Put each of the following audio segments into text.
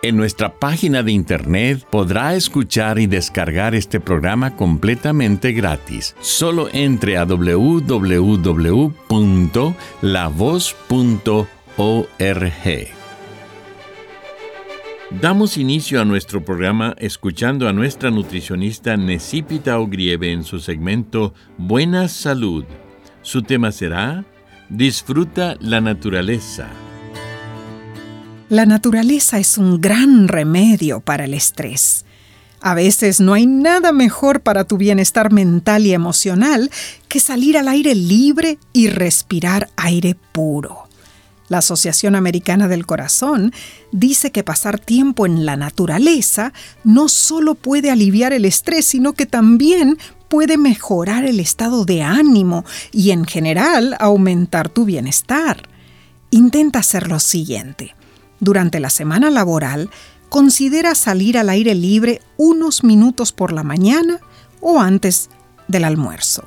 En nuestra página de internet podrá escuchar y descargar este programa completamente gratis. Solo entre a www.lavoz.org. Damos inicio a nuestro programa escuchando a nuestra nutricionista Necipita Ogrieve en su segmento Buena Salud. Su tema será Disfruta la naturaleza. La naturaleza es un gran remedio para el estrés. A veces no hay nada mejor para tu bienestar mental y emocional que salir al aire libre y respirar aire puro. La Asociación Americana del Corazón dice que pasar tiempo en la naturaleza no solo puede aliviar el estrés, sino que también puede mejorar el estado de ánimo y en general aumentar tu bienestar. Intenta hacer lo siguiente. Durante la semana laboral, considera salir al aire libre unos minutos por la mañana o antes del almuerzo.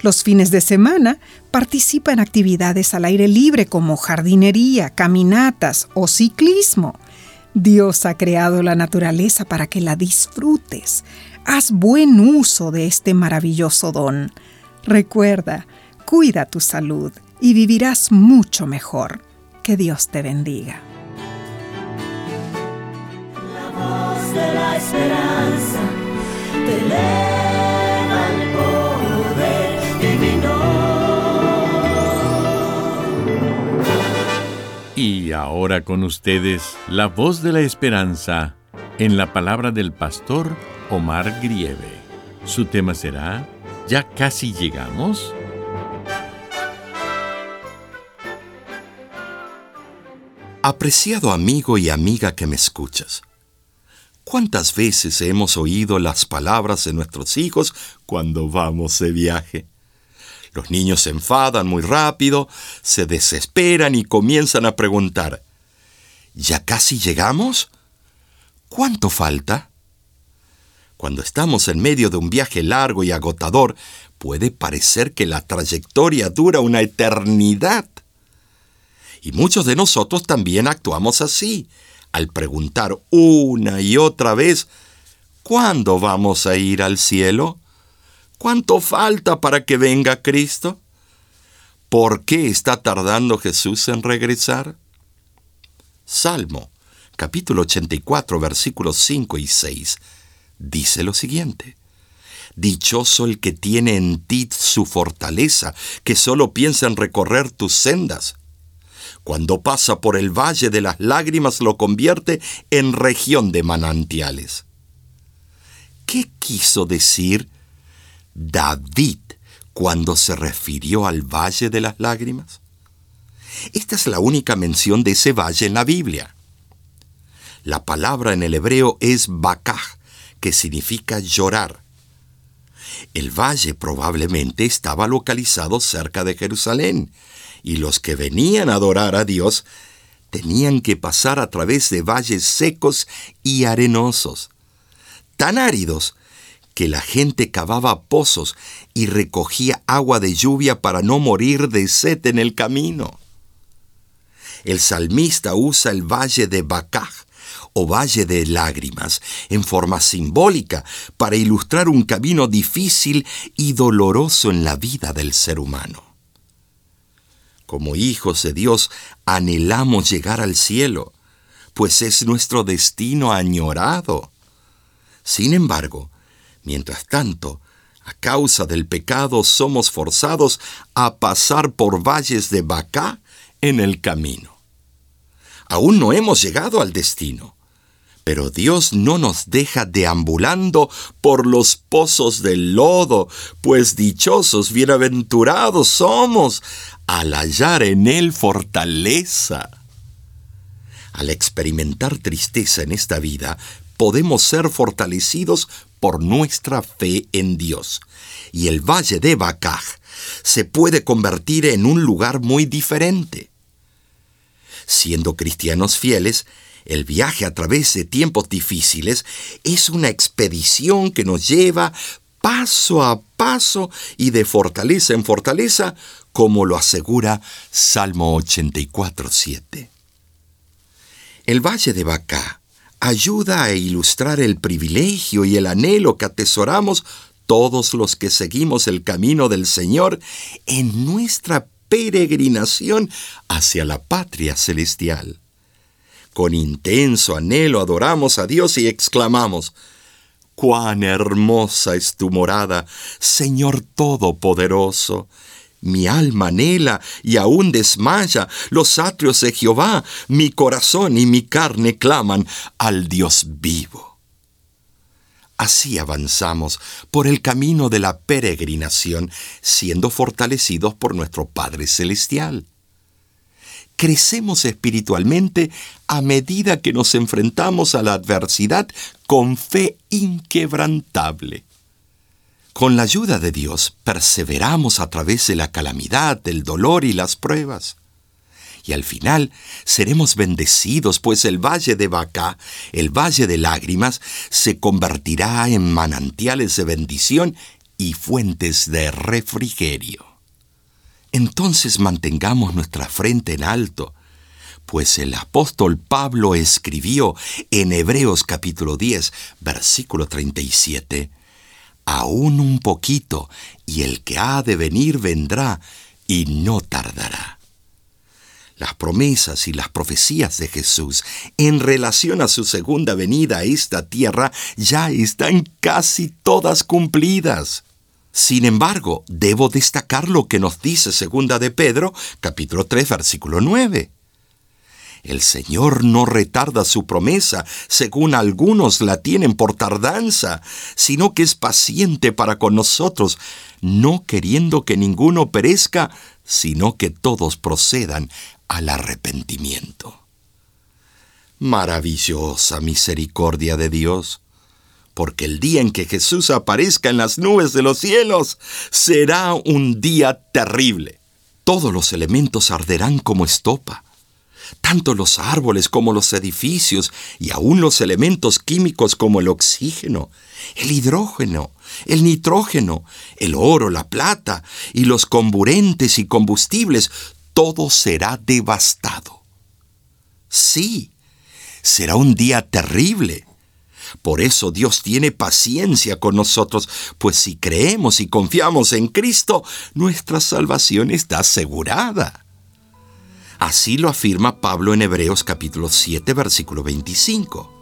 Los fines de semana participa en actividades al aire libre como jardinería, caminatas o ciclismo. Dios ha creado la naturaleza para que la disfrutes. Haz buen uso de este maravilloso don. Recuerda, cuida tu salud y vivirás mucho mejor. Que Dios te bendiga. La esperanza te eleva el poder divino. Y ahora con ustedes, la voz de la esperanza en la palabra del pastor Omar Grieve. Su tema será, ¿ya casi llegamos? Apreciado amigo y amiga que me escuchas, ¿Cuántas veces hemos oído las palabras de nuestros hijos cuando vamos de viaje? Los niños se enfadan muy rápido, se desesperan y comienzan a preguntar, ¿ya casi llegamos? ¿Cuánto falta? Cuando estamos en medio de un viaje largo y agotador, puede parecer que la trayectoria dura una eternidad. Y muchos de nosotros también actuamos así al preguntar una y otra vez, ¿cuándo vamos a ir al cielo? ¿Cuánto falta para que venga Cristo? ¿Por qué está tardando Jesús en regresar? Salmo, capítulo 84, versículos 5 y 6, dice lo siguiente. Dichoso el que tiene en ti su fortaleza, que solo piensa en recorrer tus sendas. Cuando pasa por el valle de las lágrimas lo convierte en región de manantiales. ¿Qué quiso decir David cuando se refirió al valle de las lágrimas? Esta es la única mención de ese valle en la Biblia. La palabra en el hebreo es bakaj, que significa llorar. El valle probablemente estaba localizado cerca de Jerusalén, y los que venían a adorar a Dios tenían que pasar a través de valles secos y arenosos, tan áridos que la gente cavaba pozos y recogía agua de lluvia para no morir de sed en el camino. El salmista usa el valle de Bacaj o valle de lágrimas en forma simbólica para ilustrar un camino difícil y doloroso en la vida del ser humano. Como hijos de Dios anhelamos llegar al cielo, pues es nuestro destino añorado. Sin embargo, mientras tanto, A causa del pecado somos forzados a pasar por valles de Bacá en el camino. Aún no hemos llegado al destino, pero Dios no nos deja deambulando por los pozos del lodo, pues dichosos, bienaventurados somos al hallar en Él fortaleza. Al experimentar tristeza en esta vida, podemos ser fortalecidos por nuestra fe en Dios. Y el valle de Bacaj se puede convertir en un lugar muy diferente. Siendo cristianos fieles, el viaje a través de tiempos difíciles es una expedición que nos lleva paso a paso y de fortaleza en fortaleza, como lo asegura Salmo 84.7. El valle de Bacá ayuda a ilustrar el privilegio y el anhelo que atesoramos todos los que seguimos el camino del Señor en nuestra peregrinación hacia la patria celestial. Con intenso anhelo adoramos a Dios y exclamamos, Cuán hermosa es tu morada, Señor Todopoderoso. Mi alma anhela y aún desmaya los atrios de Jehová. Mi corazón y mi carne claman al Dios vivo. Así avanzamos por el camino de la peregrinación, siendo fortalecidos por nuestro Padre Celestial. Crecemos espiritualmente a medida que nos enfrentamos a la adversidad con fe inquebrantable. Con la ayuda de Dios perseveramos a través de la calamidad, del dolor y las pruebas. Y al final seremos bendecidos, pues el valle de Bacá, el valle de lágrimas, se convertirá en manantiales de bendición y fuentes de refrigerio. Entonces mantengamos nuestra frente en alto, pues el apóstol Pablo escribió en Hebreos capítulo 10, versículo 37, aún un poquito, y el que ha de venir vendrá, y no tardará. Las promesas y las profecías de Jesús en relación a su segunda venida a esta tierra ya están casi todas cumplidas. Sin embargo, debo destacar lo que nos dice segunda de Pedro, capítulo 3, versículo 9. El Señor no retarda su promesa, según algunos la tienen por tardanza, sino que es paciente para con nosotros, no queriendo que ninguno perezca, sino que todos procedan al arrepentimiento. Maravillosa misericordia de Dios, porque el día en que Jesús aparezca en las nubes de los cielos será un día terrible. Todos los elementos arderán como estopa tanto los árboles como los edificios y aún los elementos químicos como el oxígeno, el hidrógeno, el nitrógeno, el oro, la plata y los comburentes y combustibles, todo será devastado. Sí, será un día terrible. Por eso Dios tiene paciencia con nosotros, pues si creemos y confiamos en Cristo, nuestra salvación está asegurada. Así lo afirma Pablo en Hebreos capítulo 7 versículo 25.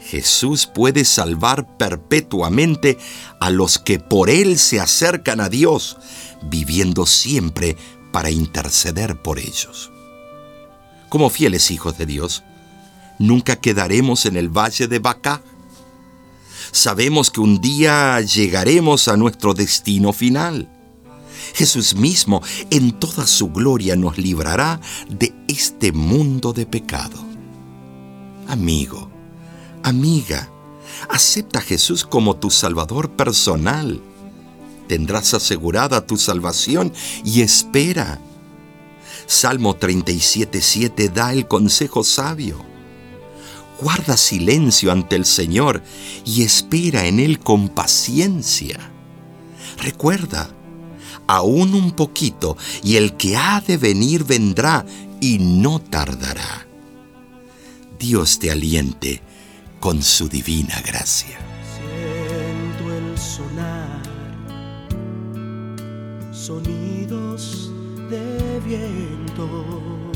Jesús puede salvar perpetuamente a los que por Él se acercan a Dios, viviendo siempre para interceder por ellos. Como fieles hijos de Dios, nunca quedaremos en el valle de Bacá. Sabemos que un día llegaremos a nuestro destino final. Jesús mismo en toda su gloria nos librará de este mundo de pecado. Amigo, amiga, acepta a Jesús como tu Salvador personal. Tendrás asegurada tu salvación y espera. Salmo 37.7 da el consejo sabio. Guarda silencio ante el Señor y espera en Él con paciencia. Recuerda, aún un poquito, y el que ha de venir vendrá y no tardará. Dios te aliente con su divina gracia. Siento el sonar, sonidos de vientos.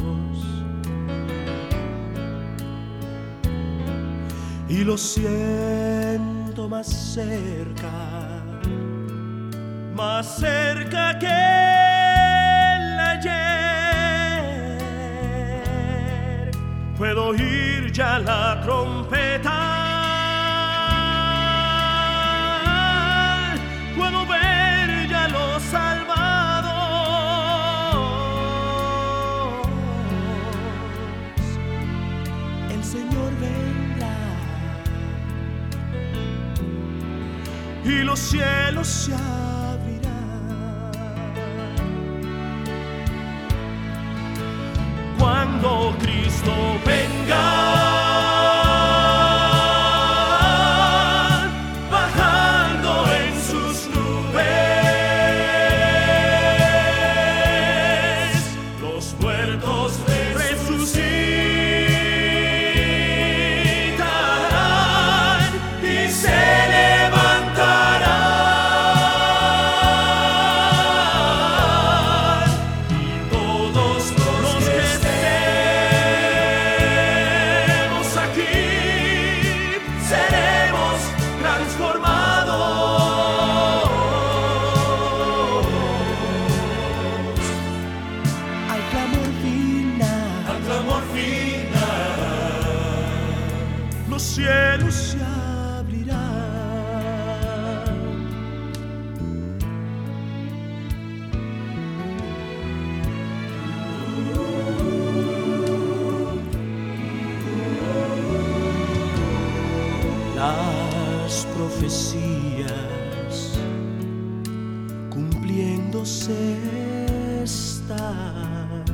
Y lo siento más cerca más cerca que el ayer. Puedo oír ya la trompeta. Los cielos Las profecías cumpliéndose están.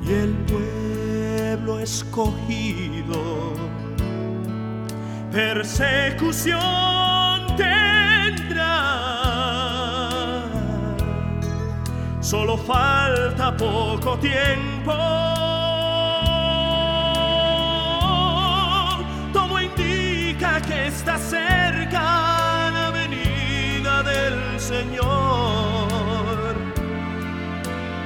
Y el pueblo escogido persecución tendrá. Solo falta poco tiempo. Está cerca la venida del Señor.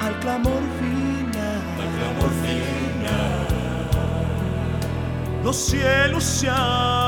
Al clamor final. Al clamor final. Los cielos se abrirán.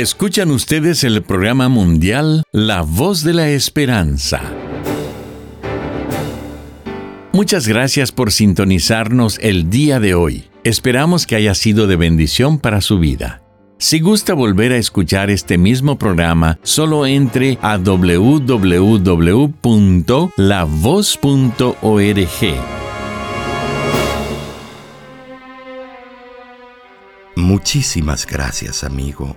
Escuchan ustedes el programa mundial La Voz de la Esperanza. Muchas gracias por sintonizarnos el día de hoy. Esperamos que haya sido de bendición para su vida. Si gusta volver a escuchar este mismo programa, solo entre a www.lavoz.org. Muchísimas gracias, amigo,